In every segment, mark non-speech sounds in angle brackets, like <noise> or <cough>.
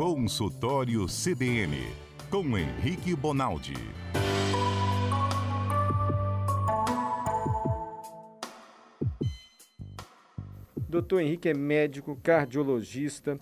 Consultório CBN, com Henrique Bonaldi. Doutor Henrique é médico, cardiologista,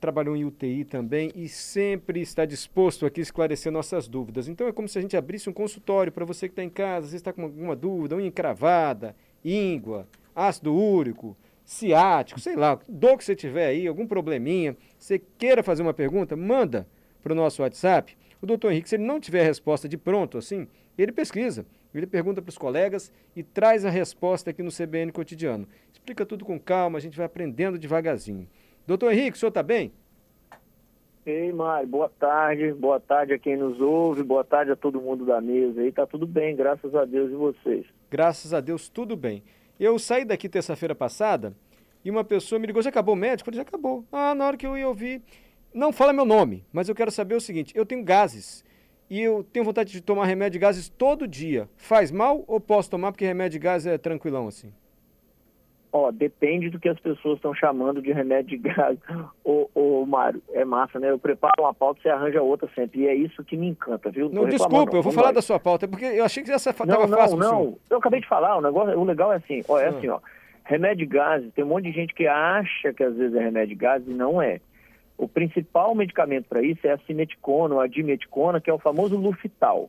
trabalhou em UTI também e sempre está disposto aqui a esclarecer nossas dúvidas. Então é como se a gente abrisse um consultório para você que está em casa, você está com alguma dúvida, unha encravada, íngua, ácido úrico, ciático, sei lá, dor que você tiver aí, algum probleminha, você queira fazer uma pergunta, manda para o nosso WhatsApp. O doutor Henrique, se ele não tiver a resposta de pronto assim, ele pesquisa, ele pergunta para os colegas e traz a resposta aqui no CBN Cotidiano. Explica tudo com calma, a gente vai aprendendo devagarzinho. Doutor Henrique, o senhor está bem? Ei, Mário, boa tarde. Boa tarde a quem nos ouve, boa tarde a todo mundo da mesa aí. Tá tudo bem, graças a Deus e vocês. Graças a Deus, tudo bem. Eu saí daqui terça-feira passada e uma pessoa me ligou, já acabou o médico? Eu já acabou. Ah, na hora que eu ia ouvir, não fala meu nome, mas eu quero saber o seguinte, eu tenho gases e eu tenho vontade de tomar remédio de gases todo dia. Faz mal ou posso tomar porque remédio de gases é tranquilão assim? Ó, depende do que as pessoas estão chamando de remédio de gás. Ô, ô, Mário, é massa, né? Eu preparo uma pauta, você arranja outra sempre. E é isso que me encanta, viu? Não, desculpa, eu vou falar da sua pauta, porque eu achei que essa estava fácil. Não, não, eu acabei de falar, o negócio, o legal é assim, ó, é ah. assim, ó. Remédio de gases, tem um monte de gente que acha que às vezes é remédio de gases e não é. O principal medicamento para isso é a simeticona ou a dimeticona, que é o famoso Lufital.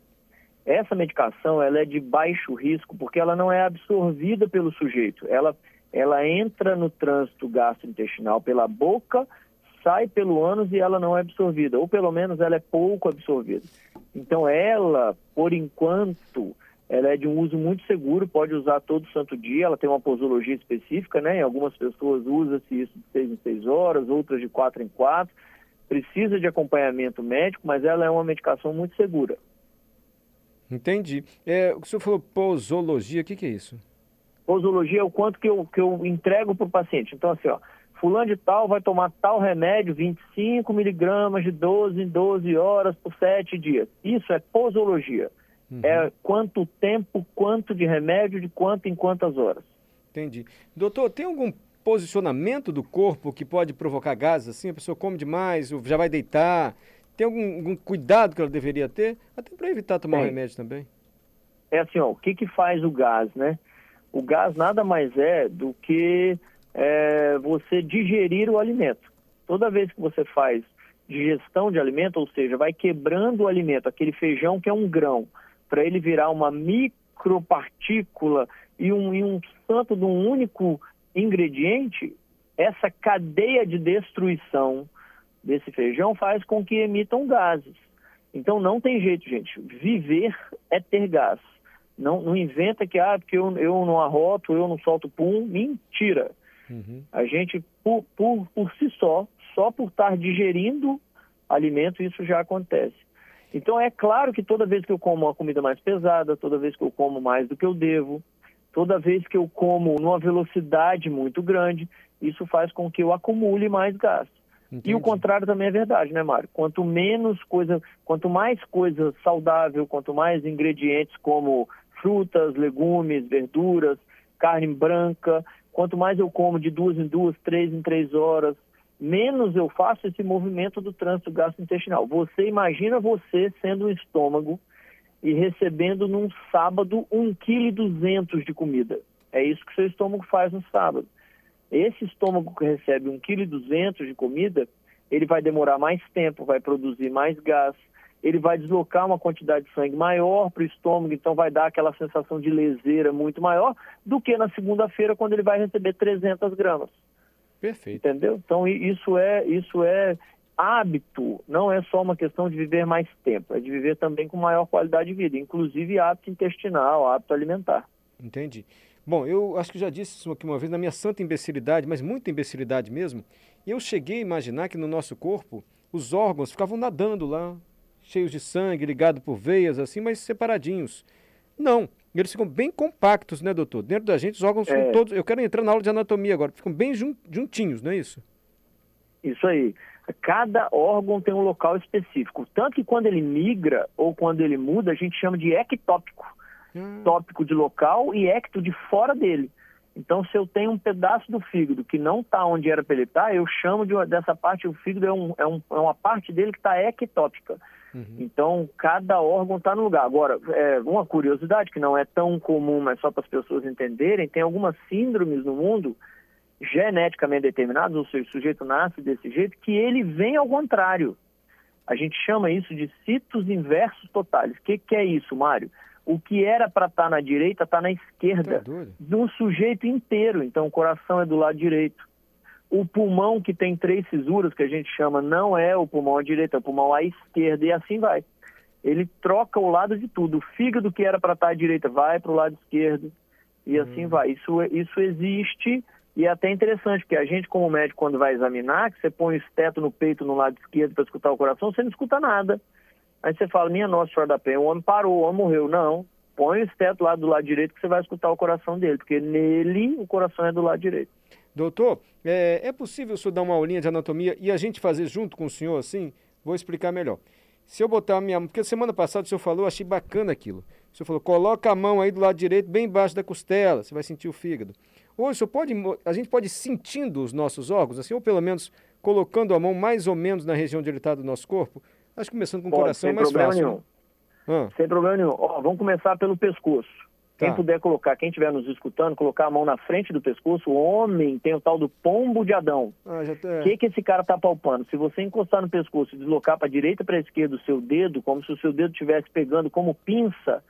Essa medicação ela é de baixo risco porque ela não é absorvida pelo sujeito. Ela ela entra no trânsito gastrointestinal pela boca, sai pelo ânus e ela não é absorvida, ou pelo menos ela é pouco absorvida. Então ela, por enquanto, ela é de um uso muito seguro, pode usar todo santo dia, ela tem uma posologia específica, né? Em algumas pessoas usa-se isso de seis em seis horas, outras de quatro em quatro. Precisa de acompanhamento médico, mas ela é uma medicação muito segura. Entendi. É, o que o senhor falou posologia, o que, que é isso? Posologia é o quanto que eu, que eu entrego para o paciente. Então, assim, ó, fulano de tal vai tomar tal remédio, 25 miligramas de 12 em 12 horas por 7 dias. Isso é posologia. Uhum. É quanto tempo, quanto de remédio, de quanto em quantas horas. Entendi. Doutor, tem algum posicionamento do corpo que pode provocar gases assim? A pessoa come demais, já vai deitar. Tem algum, algum cuidado que ela deveria ter? Até para evitar tomar o remédio também. É assim, ó, o que, que faz o gás, né? O gás nada mais é do que é, você digerir o alimento. Toda vez que você faz digestão de alimento, ou seja, vai quebrando o alimento, aquele feijão que é um grão, para ele virar uma micropartícula e um, e um santo de um único ingrediente, essa cadeia de destruição desse feijão faz com que emitam gases. Então não tem jeito, gente. Viver é ter gás. Não, não inventa que, ah, porque eu, eu não arroto, eu não solto pum. Mentira. Uhum. A gente, por, por, por si só, só por estar digerindo alimento, isso já acontece. Então, é claro que toda vez que eu como uma comida mais pesada, toda vez que eu como mais do que eu devo, toda vez que eu como numa velocidade muito grande, isso faz com que eu acumule mais gasto. Entendi. E o contrário também é verdade, né, Mário? Quanto menos coisa, quanto mais coisa saudável, quanto mais ingredientes como frutas, legumes, verduras, carne branca. Quanto mais eu como de duas em duas, três em três horas, menos eu faço esse movimento do trânsito gastrointestinal. Você imagina você sendo um estômago e recebendo num sábado 1,2 kg de comida. É isso que seu estômago faz no sábado. Esse estômago que recebe 1,2 kg de comida, ele vai demorar mais tempo, vai produzir mais gás, ele vai deslocar uma quantidade de sangue maior para o estômago, então vai dar aquela sensação de leseira muito maior do que na segunda-feira, quando ele vai receber 300 gramas. Perfeito. Entendeu? Então isso é, isso é hábito, não é só uma questão de viver mais tempo, é de viver também com maior qualidade de vida, inclusive hábito intestinal, hábito alimentar. Entendi. Bom, eu acho que já disse isso aqui uma vez, na minha santa imbecilidade, mas muita imbecilidade mesmo, eu cheguei a imaginar que no nosso corpo os órgãos ficavam nadando lá, cheios de sangue, ligados por veias, assim, mas separadinhos. Não, eles ficam bem compactos, né, doutor? Dentro da gente, os órgãos é. todos. Eu quero entrar na aula de anatomia agora, ficam bem juntinhos, não é isso? Isso aí. Cada órgão tem um local específico. Tanto que quando ele migra ou quando ele muda, a gente chama de ectópico. Hum. Tópico de local e ecto de fora dele. Então, se eu tenho um pedaço do fígado que não está onde era para ele estar, tá, eu chamo de, dessa parte, o fígado é, um, é, um, é uma parte dele que está ectópica. Uhum. Então, cada órgão está no lugar. Agora, é, uma curiosidade que não é tão comum, mas só para as pessoas entenderem, tem algumas síndromes no mundo geneticamente determinadas, ou seja, o sujeito nasce desse jeito, que ele vem ao contrário. A gente chama isso de citos inversos totais. O que, que é isso, Mário? O que era para estar tá na direita está na esquerda tá do sujeito inteiro. Então, o coração é do lado direito. O pulmão que tem três cisuras, que a gente chama, não é o pulmão à direita, é o pulmão à esquerda, e assim vai. Ele troca o lado de tudo. O fígado que era para estar tá à direita vai para o lado esquerdo, e assim hum. vai. Isso, isso existe e é até interessante, porque a gente, como médico, quando vai examinar, que você põe o esteto no peito no lado esquerdo para escutar o coração, você não escuta nada. Aí você fala, minha nossa senhora da penha, o homem parou, o homem morreu. Não, põe o esteto lá do lado direito que você vai escutar o coração dele, porque nele o coração é do lado direito. Doutor, é, é possível o senhor dar uma aulinha de anatomia e a gente fazer junto com o senhor assim? Vou explicar melhor. Se eu botar a minha mão, porque semana passada o senhor falou, achei bacana aquilo. O senhor falou, coloca a mão aí do lado direito, bem embaixo da costela, você vai sentir o fígado. Hoje, o senhor pode, a gente pode ir sentindo os nossos órgãos, assim, ou pelo menos colocando a mão mais ou menos na região onde ele está do nosso corpo? Acho que começando com o coração é mais fácil. Nenhum. Né? Sem problema nenhum. Ó, vamos começar pelo pescoço. Tá. Quem puder colocar, quem estiver nos escutando, colocar a mão na frente do pescoço, o homem tem o tal do pombo de Adão. Ah, o tá... que, que esse cara está palpando? Se você encostar no pescoço e deslocar para a direita para a esquerda o seu dedo, como se o seu dedo estivesse pegando como pinça,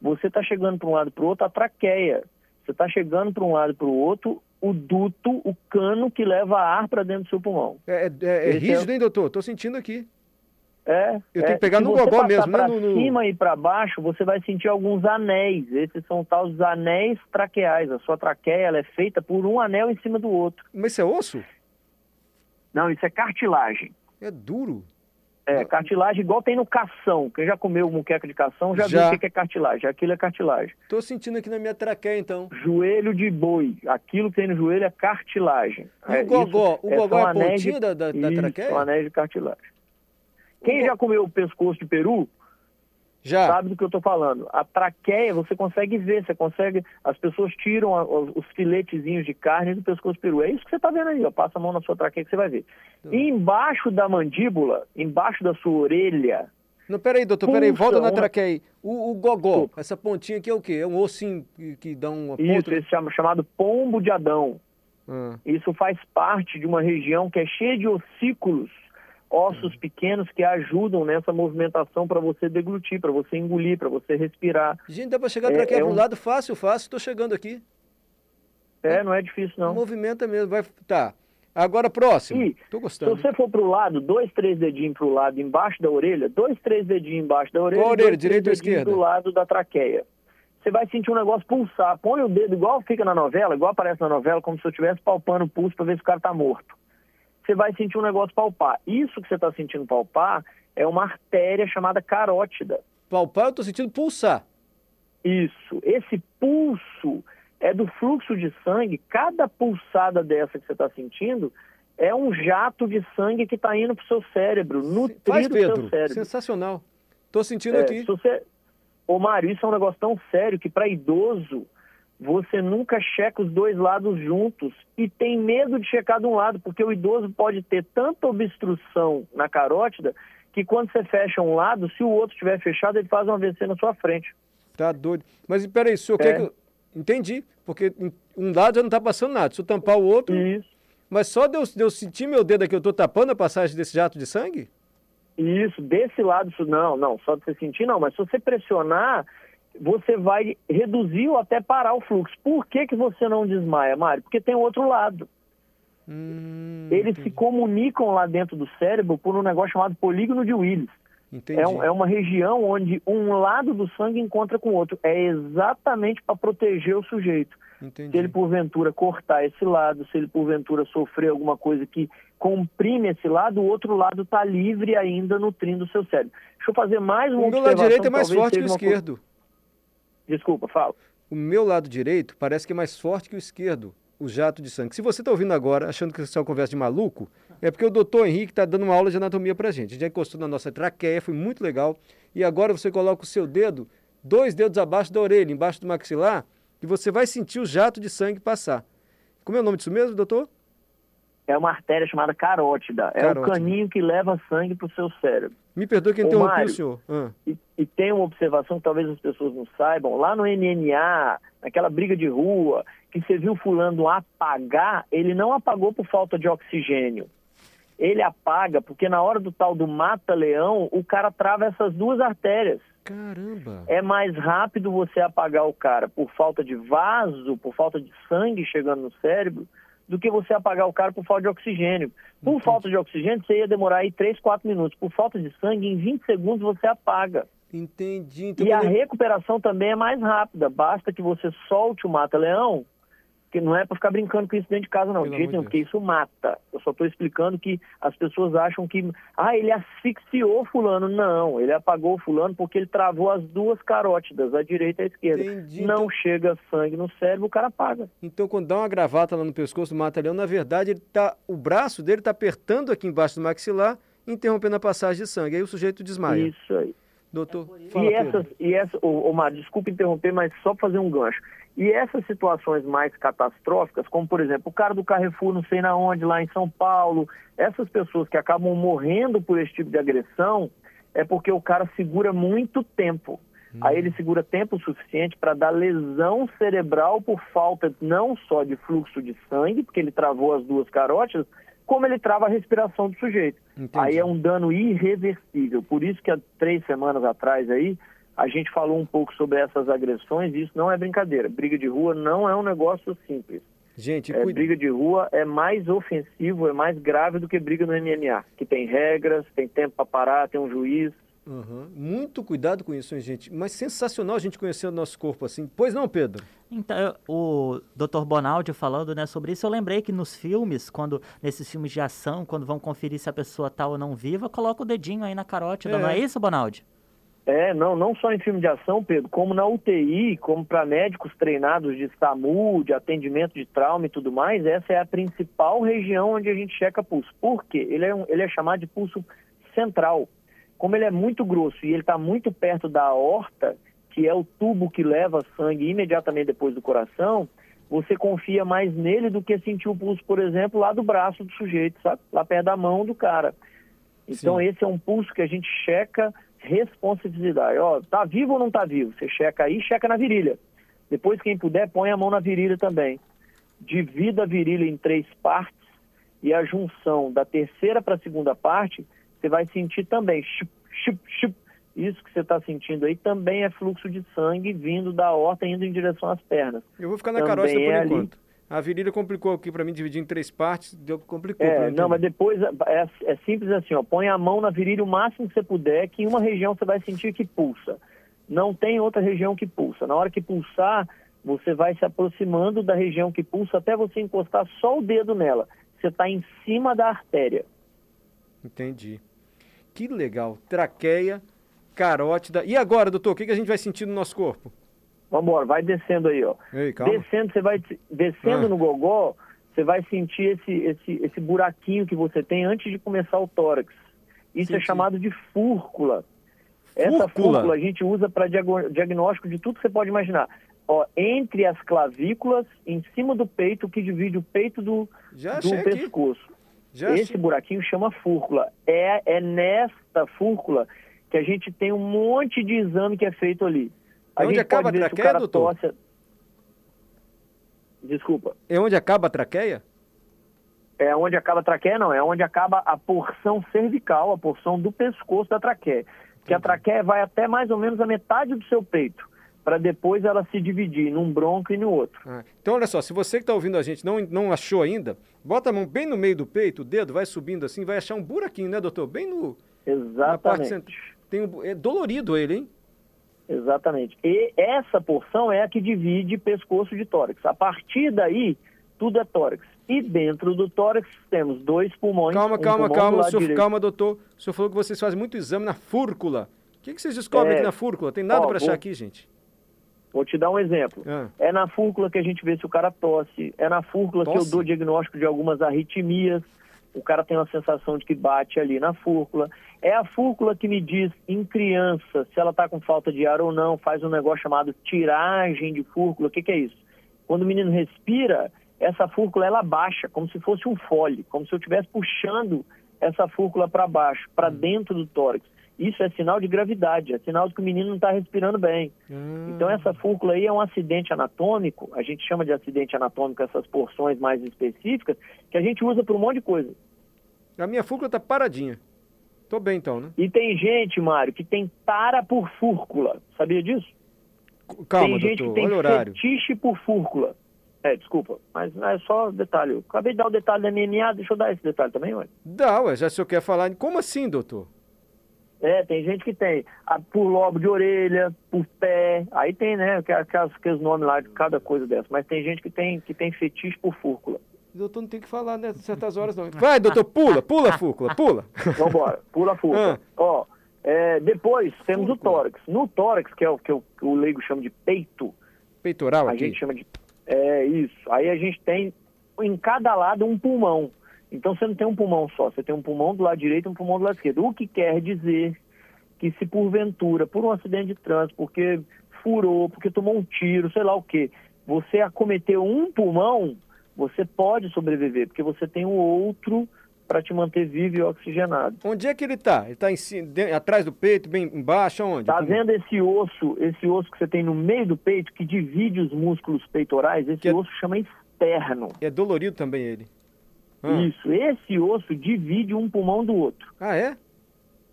você está chegando para um lado para o outro a traqueia. Você está chegando para um lado para o outro, o duto, o cano que leva ar para dentro do seu pulmão. É, é, é rígido, é... hein, doutor? Estou sentindo aqui. É. Eu tenho que pegar no gogó mesmo, né? No, no... cima e para baixo, você vai sentir alguns anéis. Esses são os anéis traqueais. A sua traqueia ela é feita por um anel em cima do outro. Mas isso é osso? Não, isso é cartilagem. É duro. É, cartilagem igual tem no cação. Quem já comeu muqueca de cação já, já. viu o que é cartilagem. Aquilo é cartilagem. Tô sentindo aqui na minha traqueia, então. Joelho de boi. Aquilo que tem no joelho é cartilagem. E é, o gogó? Isso, o é, gogó é, é a pontinha da, da, da traqueia? São anéis de cartilagem. Quem já comeu o pescoço de peru, já. sabe do que eu estou falando. A traqueia, você consegue ver, você consegue. As pessoas tiram a, os filetezinhos de carne do pescoço de peru. É isso que você está vendo aí, ó. Passa a mão na sua traqueia que você vai ver. Hum. E embaixo da mandíbula, embaixo da sua orelha. Não, peraí, doutor, peraí, volta na traqueia aí. O, o gogó, essa pontinha aqui é o quê? É um ossinho que, dá uma ponta? Isso, esse chama, chamado pombo de Adão. Ah. Isso faz parte de uma região que é cheia de ossículos ossos pequenos que ajudam nessa movimentação para você deglutir, para você engolir, para você respirar. Gente, dá para chegar para é, aqui é um... lado fácil, fácil, estou chegando aqui. É, não é difícil não. Movimenta mesmo, vai, tá. Agora próximo. E, Tô gostando. Se você for para o lado, dois, três dedinhos para o lado embaixo da orelha, dois, três dedinhos embaixo da orelha, Qual orelha, direita ou esquerda? Do lado da traqueia. Você vai sentir um negócio pulsar. Põe o dedo igual fica na novela, igual aparece na novela, como se eu estivesse palpando o pulso para ver se o cara está morto você vai sentir um negócio palpar. Isso que você está sentindo palpar é uma artéria chamada carótida. Palpar, eu estou sentindo pulsar. Isso. Esse pulso é do fluxo de sangue. Cada pulsada dessa que você está sentindo é um jato de sangue que está indo para o seu cérebro, nutrindo Faz, Pedro. o seu cérebro. Sensacional. Estou sentindo é, aqui. Você... Ô, Mário, isso é um negócio tão sério que para idoso você nunca checa os dois lados juntos e tem medo de checar de um lado, porque o idoso pode ter tanta obstrução na carótida que quando você fecha um lado, se o outro estiver fechado, ele faz um AVC na sua frente. Tá doido. Mas peraí, o senhor é. quer que eu... Entendi, porque um lado já não está passando nada. Se eu tampar o outro... Isso. Mas só de eu, de eu sentir meu dedo aqui, eu estou tapando a passagem desse jato de sangue? Isso, desse lado, não, não, só de você sentir não, mas se você pressionar, você vai reduzir ou até parar o fluxo. Por que, que você não desmaia, Mário? Porque tem outro lado. Hum, Eles entendi. se comunicam lá dentro do cérebro por um negócio chamado polígono de Willis. É, um, é, uma região onde um lado do sangue encontra com o outro. É exatamente para proteger o sujeito. Entendi. Se ele porventura cortar esse lado, se ele porventura sofrer alguma coisa que comprime esse lado, o outro lado está livre ainda nutrindo o seu cérebro. Deixa eu fazer mais uma o. O lado direito é mais forte que o esquerdo. Desculpa, fala. O meu lado direito parece que é mais forte que o esquerdo, o jato de sangue. Se você está ouvindo agora, achando que isso é uma conversa de maluco, é porque o doutor Henrique está dando uma aula de anatomia para a gente. A gente já encostou na nossa traqueia, foi muito legal. E agora você coloca o seu dedo, dois dedos abaixo da orelha, embaixo do maxilar, que você vai sentir o jato de sangue passar. Como é o nome disso mesmo, doutor? É uma artéria chamada carótida. É o caninho que leva sangue para o seu cérebro. Me perdoe que interrompi o senhor. Ah. E, e, tem uma observação que talvez as pessoas não saibam. Lá no NNA, naquela briga de rua, que você viu fulano apagar, ele não apagou por falta de oxigênio. Ele apaga porque na hora do tal do mata-leão, o cara trava essas duas artérias. Caramba! É mais rápido você apagar o cara por falta de vaso, por falta de sangue chegando no cérebro, do que você apagar o cara por falta de oxigênio. Por Entendi. falta de oxigênio, você ia demorar aí 3, 4 minutos. Por falta de sangue, em 20 segundos você apaga. Entendi. Então, e a recuperação também é mais rápida. Basta que você solte o mata-leão porque não é para ficar brincando com isso dentro de casa, não. De porque isso mata. Eu só estou explicando que as pessoas acham que, ah, ele asfixiou fulano. Não, ele apagou fulano porque ele travou as duas carótidas, a direita e a esquerda. Entendi. Não então... chega sangue no cérebro, o cara apaga. Então, quando dá uma gravata lá no pescoço do mata-leão, na verdade, ele tá, o braço dele está apertando aqui embaixo do maxilar, interrompendo a passagem de sangue. Aí o sujeito desmaia. Isso aí. Doutor, é fala, e essas, e essa, Omar, desculpe interromper, mas só fazer um gancho. E essas situações mais catastróficas, como por exemplo o cara do Carrefour não sei na onde, lá em São Paulo, essas pessoas que acabam morrendo por esse tipo de agressão, é porque o cara segura muito tempo. Hum. Aí ele segura tempo suficiente para dar lesão cerebral por falta não só de fluxo de sangue, porque ele travou as duas carótidas, como ele trava a respiração do sujeito. Entendi. Aí é um dano irreversível. Por isso que há três semanas atrás aí, a gente falou um pouco sobre essas agressões e isso não é brincadeira. Briga de rua não é um negócio simples. Gente, é, briga de rua é mais ofensivo, é mais grave do que briga no MMA, que tem regras, tem tempo para parar, tem um juiz. Uhum. Muito cuidado com isso, hein, gente. Mas sensacional a gente conhecer o nosso corpo assim. Pois não, Pedro? Então, o Dr. Bonaldi falando né, sobre isso, eu lembrei que nos filmes, quando nesses filmes de ação, quando vão conferir se a pessoa tá ou não viva, coloca o dedinho aí na carótida, é. não é isso, Bonaldi? É, não, não só em filme de ação, Pedro, como na UTI, como para médicos treinados de SAMU, de atendimento de trauma e tudo mais, essa é a principal região onde a gente checa pulso. Por quê? Ele é, um, ele é chamado de pulso central. Como ele é muito grosso e ele está muito perto da aorta, que é o tubo que leva sangue imediatamente depois do coração, você confia mais nele do que sentir o pulso, por exemplo, lá do braço do sujeito, sabe? Lá perto da mão do cara. Então, Sim. esse é um pulso que a gente checa responsividade. Ó, tá vivo ou não tá vivo? Você checa aí, checa na virilha. Depois, quem puder, põe a mão na virilha também. Divida a virilha em três partes e a junção da terceira para a segunda parte, você vai sentir também. Chup, chup, chup. Isso que você está sentindo aí também é fluxo de sangue vindo da horta indo em direção às pernas. Eu vou ficar na caroça por é enquanto. Ali. A virilha complicou aqui para mim, dividir em três partes, deu, complicou. É, não, mas depois é, é, simples assim, ó, põe a mão na virilha o máximo que você puder, que em uma região você vai sentir que pulsa. Não tem outra região que pulsa. Na hora que pulsar, você vai se aproximando da região que pulsa até você encostar só o dedo nela. Você está em cima da artéria. Entendi. Que legal. Traqueia, carótida. E agora, doutor, o que, que a gente vai sentir no nosso corpo? Vamos embora, vai descendo aí, ó. Ei, descendo, você vai descendo ah. no gogó, você vai sentir esse, esse, esse buraquinho que você tem antes de começar o tórax. Isso sim, é chamado de fúrcula. Essa fúrcula a gente usa para diagnóstico de tudo que você pode imaginar. Ó, entre as clavículas, em cima do peito, que divide o peito do, do pescoço. Esse achei. buraquinho chama fúrcula. É, é nesta fúrcula que a gente tem um monte de exame que é feito ali. A é onde acaba a traqueia, doutor? Desculpa. É onde acaba a traqueia? É onde acaba a traqueia, não. É onde acaba a porção cervical, a porção do pescoço da traqueia. Que a traqueia vai até mais ou menos a metade do seu peito, para depois ela se dividir num bronco e no outro. Ah, então, olha só, se você que está ouvindo a gente não, não achou ainda, bota a mão bem no meio do peito, o dedo vai subindo assim, vai achar um buraquinho, né, doutor? Bem no... Exatamente. Tem um... É dolorido ele, hein? Exatamente. E essa porção é a que divide pescoço de tórax. A partir daí, tudo é tórax. E dentro do tórax temos dois pulmões. Calma, um calma, calma, senhor, calma, doutor. O senhor falou que vocês fazem muito exame na fúrcula. O que, que vocês descobrem é... aqui na fúrcula? Tem nada para achar aqui, gente? Vou te dar um exemplo. Ah. É na fúrcula que a gente vê se o cara tosse. É na fúrcula tosse? que eu dou diagnóstico de algumas arritmias. O cara tem uma sensação de que bate ali na fúrcula. É a fúrcula que me diz em criança se ela está com falta de ar ou não, faz um negócio chamado tiragem de fúrcula. O que, que é isso? Quando o menino respira, essa fúrcula ela baixa, como se fosse um fole, como se eu estivesse puxando essa fúrcula para baixo, para dentro do tórax. Isso é sinal de gravidade, é sinal de que o menino não está respirando bem. Hum. Então essa fúrcula aí é um acidente anatômico, a gente chama de acidente anatômico essas porções mais específicas, que a gente usa para um monte de coisa. A minha fúrcula tá paradinha. Tô bem então, né? E tem gente, Mário, que tem tara por fúrcula, sabia disso? Calma, tem gente doutor, que tem olha o horário. fetiche por fúrcula. É, desculpa, mas não é só detalhe. Eu acabei de dar o detalhe da MMA, deixa eu dar esse detalhe também, ué. Dá, ué, já se eu quer falar. Como assim, doutor? É, tem gente que tem por lobo de orelha, por pé, aí tem, né, aquelas, aqueles nomes lá de cada coisa dessa, mas tem gente que tem, que tem fetiche por fúrcula. Doutor não tem que falar, né? Certas horas não. Vai, doutor, pula, pula, fúrcula, pula. <laughs> Vambora, pula a fúrcula. Ah. Ó, é, depois temos o Fúrcula. tórax. No tórax, que é o que o, o leigo chama de peito, Peitoral a aqui. gente chama de. É isso. Aí a gente tem em cada lado um pulmão. Então você não tem um pulmão só, você tem um pulmão do lado direito e um pulmão do lado esquerdo. O que quer dizer que se porventura, por um acidente de trânsito, porque furou, porque tomou um tiro, sei lá o quê, você acometeu um pulmão, você pode sobreviver, porque você tem o outro para te manter vivo e oxigenado. Onde é que ele tá? Ele tá de- atrás do peito, bem embaixo, aonde? Tá Como- vendo esse osso, esse osso que você tem no meio do peito, que divide os músculos peitorais? Esse Que é- osso chama externo. É dolorido também ele. Ah. Isso, esse osso divide um pulmão do outro. Ah, é?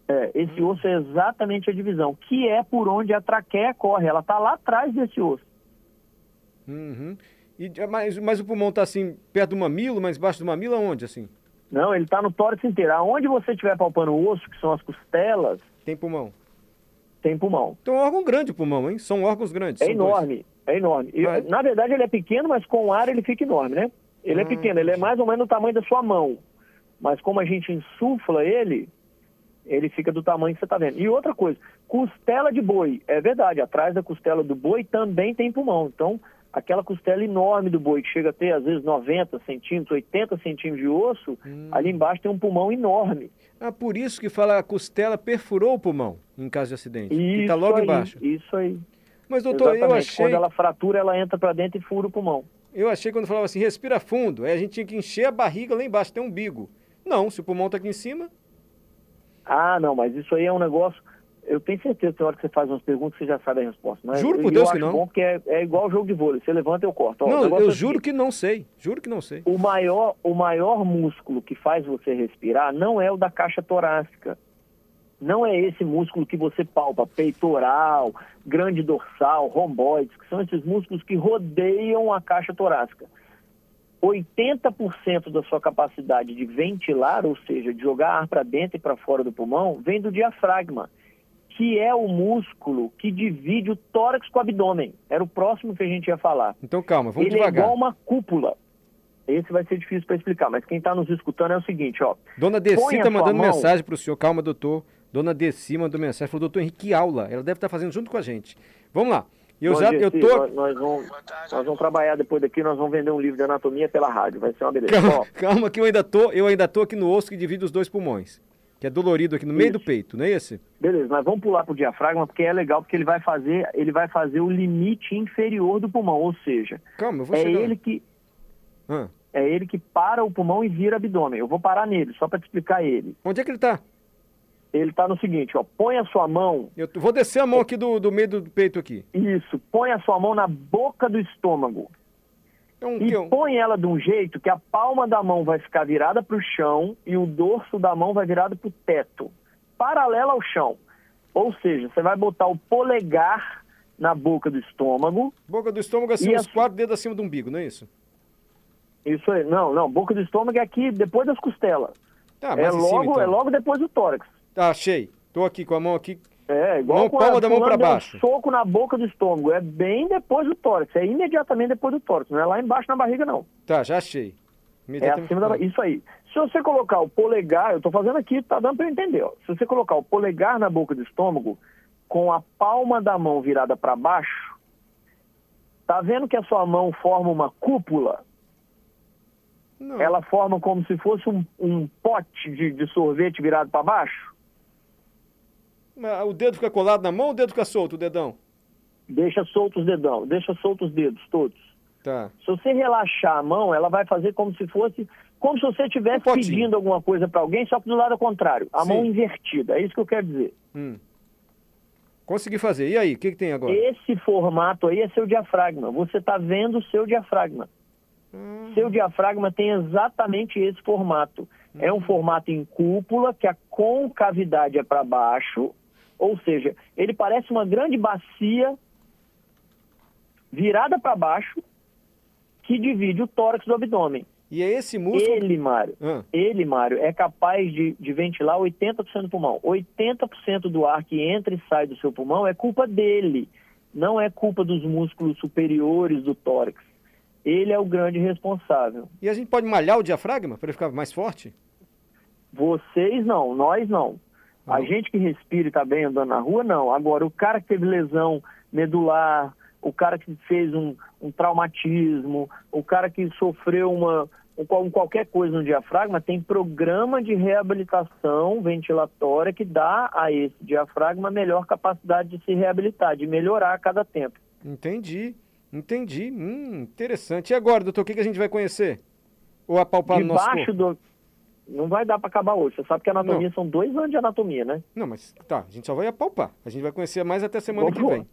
É, esse Hum. osso é exatamente a divisão, que é por onde a traqueia corre. Ela está lá atrás desse osso. Uhum. E, mas, mas o pulmão tá assim, perto do mamilo, mas embaixo do mamilo, aonde, assim? Não, ele está no tórax inteiro. Aonde você estiver palpando o osso, que são as costelas, Tem pulmão. tem pulmão. Então é um órgão grande o pulmão, hein? São órgãos grandes. É são dois. enorme, é enorme. É? Na verdade, ele é pequeno, mas com o ar ele fica enorme, né? Ele é Ah, pequeno, ele é mais ou menos do tamanho da sua mão. Mas como a gente insufla ele, ele fica do tamanho que você está vendo. E outra coisa, costela de boi. É verdade, atrás da costela do boi também tem pulmão. Então, aquela costela enorme do boi, que chega a ter às vezes 90 centímetros, 80 centímetros de osso, Hum. ali embaixo tem um pulmão enorme. Ah, por isso que fala a costela perfurou o pulmão em caso de acidente. Isso que tá logo aí, embaixo. Isso aí. Mas, doutor, eu Exatamente. achei, Quando ela fratura, ela entra para dentro e fura o pulmão. eu achei quando falava assim, respira fundo, aí a gente tinha que encher a barriga lá embaixo, tem um umbigo. Não, se o pulmão tá aqui em cima, Ah, não, mas isso aí é um negócio. Eu tenho certeza que tem hora que você faz umas perguntas você já sabe a resposta. Mas Juro por eu Deus que não. bom porque é, é igual jogo de vôlei. Você levanta e eu corto. Ó, não, eu é juro que não sei, juro que não sei. o maior, o maior músculo que faz você respirar não é o da caixa torácica. Não é esse músculo que você palpa, peitoral, grande dorsal, romboides, que são esses músculos que rodeiam a caixa torácica. 80% da sua capacidade de ventilar, ou seja, de jogar ar para dentro e para fora do pulmão, vem do diafragma, que é o músculo que divide o tórax com o abdômen. Era o próximo que a gente ia falar. Então calma, vamos Ele é devagar. igual uma cúpula. Esse vai ser difícil para explicar, mas quem está nos escutando é o seguinte, ó. Dona Desi tá sua mandando mão- mensagem pro senhor. Calma, doutor. Dona Desi mandou mensagem. Falou, doutor Henrique, que aula. Ela deve estar fazendo junto com a gente. Vamos lá. Eu Bom, já, eu Gessi, tô... nós, nós vamos, nós vamos trabalhar depois daqui, nós vamos vender um livro de anatomia pela rádio, vai ser uma beleza. Calma, Ó, calma que eu ainda tô, eu ainda tô aqui no osso que divide os dois pulmões. Que é dolorido aqui no meio Isso. do peito, não é esse? beleza, nós vamos pular pro diafragma porque é legal, porque ele vai fazer, ele vai fazer o limite inferior do pulmão, ou seja, Calma, eu vou é chegar. ele que Ah, é ele que para o pulmão e vira abdômen. Eu vou parar nele, só para te explicar ele. Onde é que ele tá? Ele está no seguinte, ó, põe a sua mão Eu vou descer a mão aqui do, do meio do peito aqui. Isso, põe a sua mão na boca do estômago Então, e põe ela de um jeito que a palma da mão vai ficar virada para o chão e o dorso da mão vai virado para o teto, paralela ao chão. Ou seja, você vai botar o polegar na boca do estômago. Boca do estômago assim, uns a- quatro dedos acima do umbigo, não é isso? Isso aí, não, não, boca do estômago é aqui depois das costelas. Tá, é em cima, logo, então. é logo depois do tórax. Tá, achei. Tô aqui com a mão aqui. É, igual quando palma da mão pra deu um baixo. soco na boca do estômago. É bem depois do tórax. É imediatamente depois do tórax. Não é lá embaixo na barriga, não. Tá, já achei. É acima da barriga. Isso aí. Se você colocar o polegar, eu estou fazendo aqui, tá dando para entender. Ó. Se você colocar o polegar na boca do estômago, com a palma da mão virada para baixo, tá vendo que a sua mão forma uma cúpula? Não. Ela forma como se fosse um, um pote de, de sorvete virado para baixo? O dedo fica colado na mão ou o dedo fica solto, o dedão? Deixa solto os dedão, deixa solto os dedos, todos. Tá. Se você relaxar a mão, ela vai fazer como se fosse, como se você estivesse Um pedindo alguma coisa para alguém, só que do lado contrário, a Sim. mão invertida. É isso que eu quero dizer. Hum. Consegui fazer. E aí, o que, que tem agora? Esse formato aí é seu diafragma. Você está vendo o seu diafragma. Hum. Seu diafragma tem exatamente esse formato. É um formato em cúpula, que a concavidade é para baixo, ou seja, ele parece uma grande bacia virada para baixo, que divide o tórax do abdômen. E é esse músculo. Ele, Mário, Ah, ele, Mário, é capaz de, de ventilar 80% do pulmão. 80% do ar que entra e sai do seu pulmão é culpa dele. Não é culpa dos músculos superiores do tórax. Ele é o grande responsável. E a gente pode malhar o diafragma para ele ficar mais forte? Vocês não, nós não. A Não. gente que respira e está bem andando na rua, não. Agora, o cara que teve lesão medular, o cara que fez um, um traumatismo, o cara que sofreu uma, um qual- qualquer coisa no diafragma, tem programa de reabilitação ventilatória que dá a esse diafragma melhor capacidade de se reabilitar, de melhorar a cada tempo. Entendi, entendi. Hum, interessante. E agora, doutor, o que, que a gente vai conhecer? Ou apalpar no nosso Debaixo corpo? do. Não vai dar para acabar hoje. Você sabe que a anatomia são dois anos de anatomia, né? Não, mas tá, a gente só vai apalpar. A gente vai conhecer mais até semana que Vamos vem.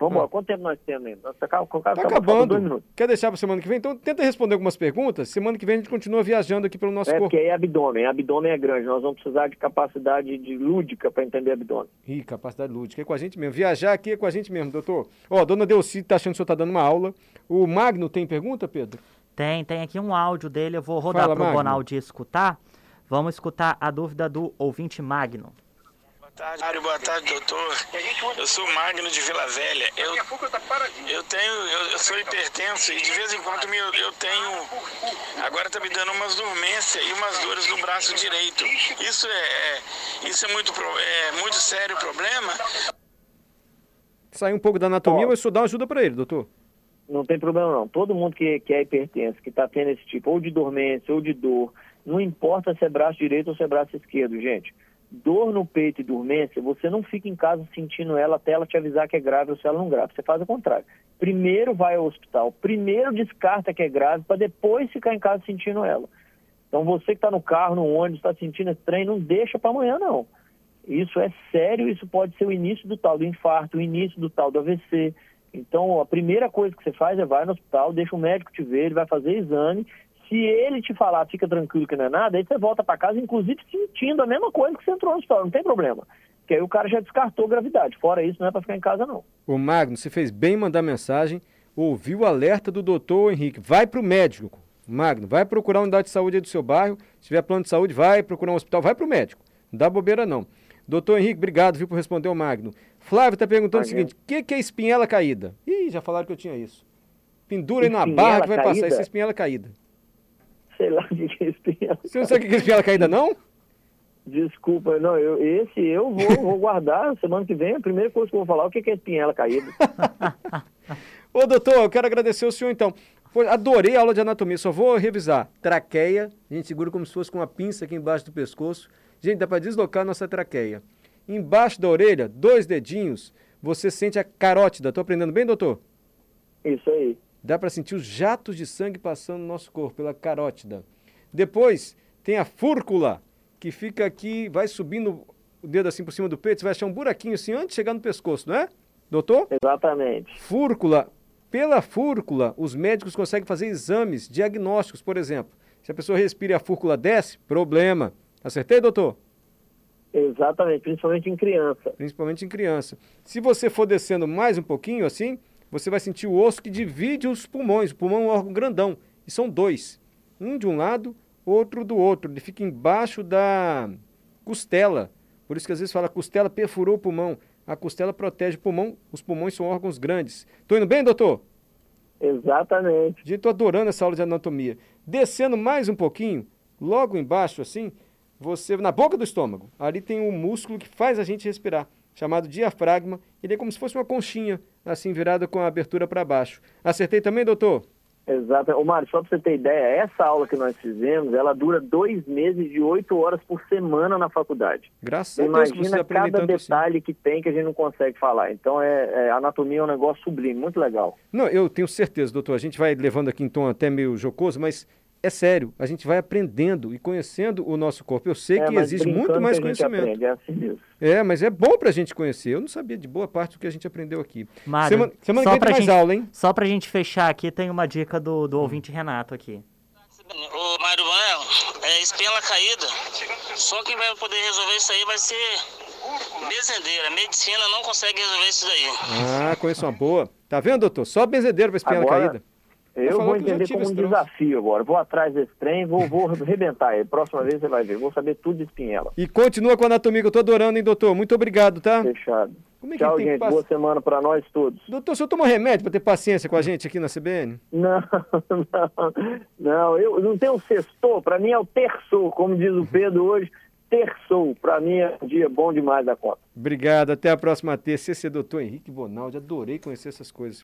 Vamos Ah. lá, quanto tempo nós temos ainda? Tá, tá, Tá Dois acabando. minutos. Quer deixar para semana que vem? Então tenta responder algumas perguntas. Semana que vem a gente continua viajando aqui pelo nosso É, corpo. porque aí é abdômen. Abdômen é grande. Nós vamos precisar de capacidade de lúdica para entender abdômen. Ih, capacidade lúdica. É com a gente mesmo. Viajar aqui é com a gente mesmo, doutor. Ó, a dona Delci tá achando que o senhor tá dando uma aula. O Magno tem pergunta, Pedro? Tem, tem aqui um áudio dele, eu vou rodar para o. Bonaldi escutar. Vamos escutar a dúvida do ouvinte Magno. Boa tarde. Boa tarde, doutor. Eu sou Magno de Vila Velha. Eu, eu tenho, eu, eu sou hipertenso e de vez em quando me- eu, tenho. Agora tá me dando umas dormências e umas dores no braço direito. Isso é, isso é muito, é muito sério o problema. Saiu um pouco da anatomia, mas o senhor dá uma ajuda para ele, doutor. Não tem problema não. Todo mundo que, que é hipertenso, que está tendo esse tipo ou de dormência ou de dor, não importa se é braço direito ou se é braço esquerdo, gente. Dor no peito e dormência, você não fica em casa sentindo ela até ela te avisar que é grave ou se ela não é grave. Você faz o contrário. Primeiro vai ao hospital, primeiro descarta que é grave para depois ficar em casa sentindo ela. Então você que está no carro, no ônibus, está sentindo esse trem, não deixa para amanhã não. Isso é sério, isso pode ser o início do tal do infarto, o início do tal do AVC. Então, a primeira coisa que você faz é vai no hospital, deixa o médico te ver, ele vai fazer exame. Se ele te falar, fica tranquilo que não é nada, aí você volta para casa, inclusive sentindo a mesma coisa que você entrou no hospital, não tem problema. Porque aí o cara já descartou gravidade. Fora isso, não é para ficar em casa, não. O Magno, você fez bem em mandar mensagem, ouviu o alerta do doutor Henrique. Vai para o médico. Magno, vai procurar a unidade de saúde aí do seu bairro. Se tiver plano de saúde, vai procurar um hospital, vai para o médico. Não dá bobeira, não. Doutor Henrique, obrigado, viu, por responder o Magno. Flávio está perguntando o Imagina. seguinte: o que, que é espinhela caída? Ih, já falaram que eu tinha isso. Pendura aí na barra que vai passar. caída? Isso é espinhela caída. Sei lá <laughs> o que é espinhela. Você não sabe o que é espinhela caída, não? Desculpa, não, eu, esse eu vou, <laughs> vou guardar semana que vem. A primeira coisa que eu vou falar, o que que é espinhela caída? <laughs> Ô, doutor, eu quero agradecer o senhor então. Foi- adorei a aula de anatomia, só vou revisar. Traqueia, a gente segura como se fosse com uma pinça aqui embaixo do pescoço. Gente, dá para deslocar a nossa traqueia. Embaixo da orelha, dois dedinhos, você sente a carótida. Tô aprendendo bem, doutor? Isso aí. Dá para sentir os jatos de sangue passando no nosso corpo, pela carótida. Depois, tem a fúrcula, que fica aqui, vai subindo o dedo assim por cima do peito, você vai achar um buraquinho assim antes de chegar no pescoço, não é? Doutor? Exatamente. Fúrcula, pela fúrcula, os médicos conseguem fazer exames diagnósticos, por exemplo. Se a pessoa respira e a fúrcula desce, problema. Acertei, doutor? Exatamente, principalmente em criança. Principalmente em criança. Se você for descendo mais um pouquinho assim, você vai sentir o osso que divide os pulmões. O pulmão é um órgão grandão. E são dois. Um de um lado, outro do outro. Ele fica embaixo da costela. Por isso que às vezes fala costela perfurou o pulmão. A costela protege o pulmão. Os pulmões são órgãos grandes. Tô indo bem, doutor? Exatamente. Gente, tô adorando essa aula de anatomia. Descendo mais um pouquinho, logo embaixo assim, você na boca do estômago, ali tem um músculo que faz a gente respirar, chamado diafragma. Ele é como se fosse uma conchinha, assim virada com a abertura para baixo. Acertei também, doutor? Exato. Ô, Mário, só para você ter ideia, essa aula que nós fizemos, ela dura dois meses de oito horas por semana na faculdade. Graças a Deus você Imagina aprende cada assim. detalhe que tem que a gente não consegue falar. Então, é, é, anatomia é um negócio sublime, muito legal. Não, eu tenho certeza, doutor. A gente vai levando aqui em tom até meio jocoso, mas é sério. A gente vai aprendendo e conhecendo o nosso corpo. Eu sei É, que exige muito mais a conhecimento. aprende, é assim mesmo. É, mas é bom pra gente conhecer. Eu não sabia de boa parte do que a gente aprendeu aqui. Mário, semana semana só que vem pra tem mais gente- aula, hein? Só pra gente fechar aqui, tem uma dica do, do ouvinte Renato aqui. Ô, Mário Manuel, é espela caída. Só quem vai poder resolver isso aí vai ser bezendeira. Medicina não consegue resolver isso daí. Ah, conheço uma boa. Tá vendo, doutor? Só benzedeiro pra espinha Agora- caída. Eu vou entender como um desafio agora. Vou atrás desse trem, vou, vou arrebentar ele. Próxima vez você vai ver. Vou saber tudo de espinhela. E continua com a anatomia que eu tô adorando, hein, doutor? Muito obrigado, tá? Fechado. Como é que Tchau, gente. Boa semana para nós todos. Doutor, o senhor tomou remédio pra ter paciência com a gente aqui na CBN? Não, <laughs> não, não, eu não tenho sextou, para mim é o terçou, como diz o Pedro hoje, terçou, para mim é um dia bom demais da conta. Obrigado, até a próxima terça. Esse é doutor Henrique Bonaldi, adorei conhecer essas coisas.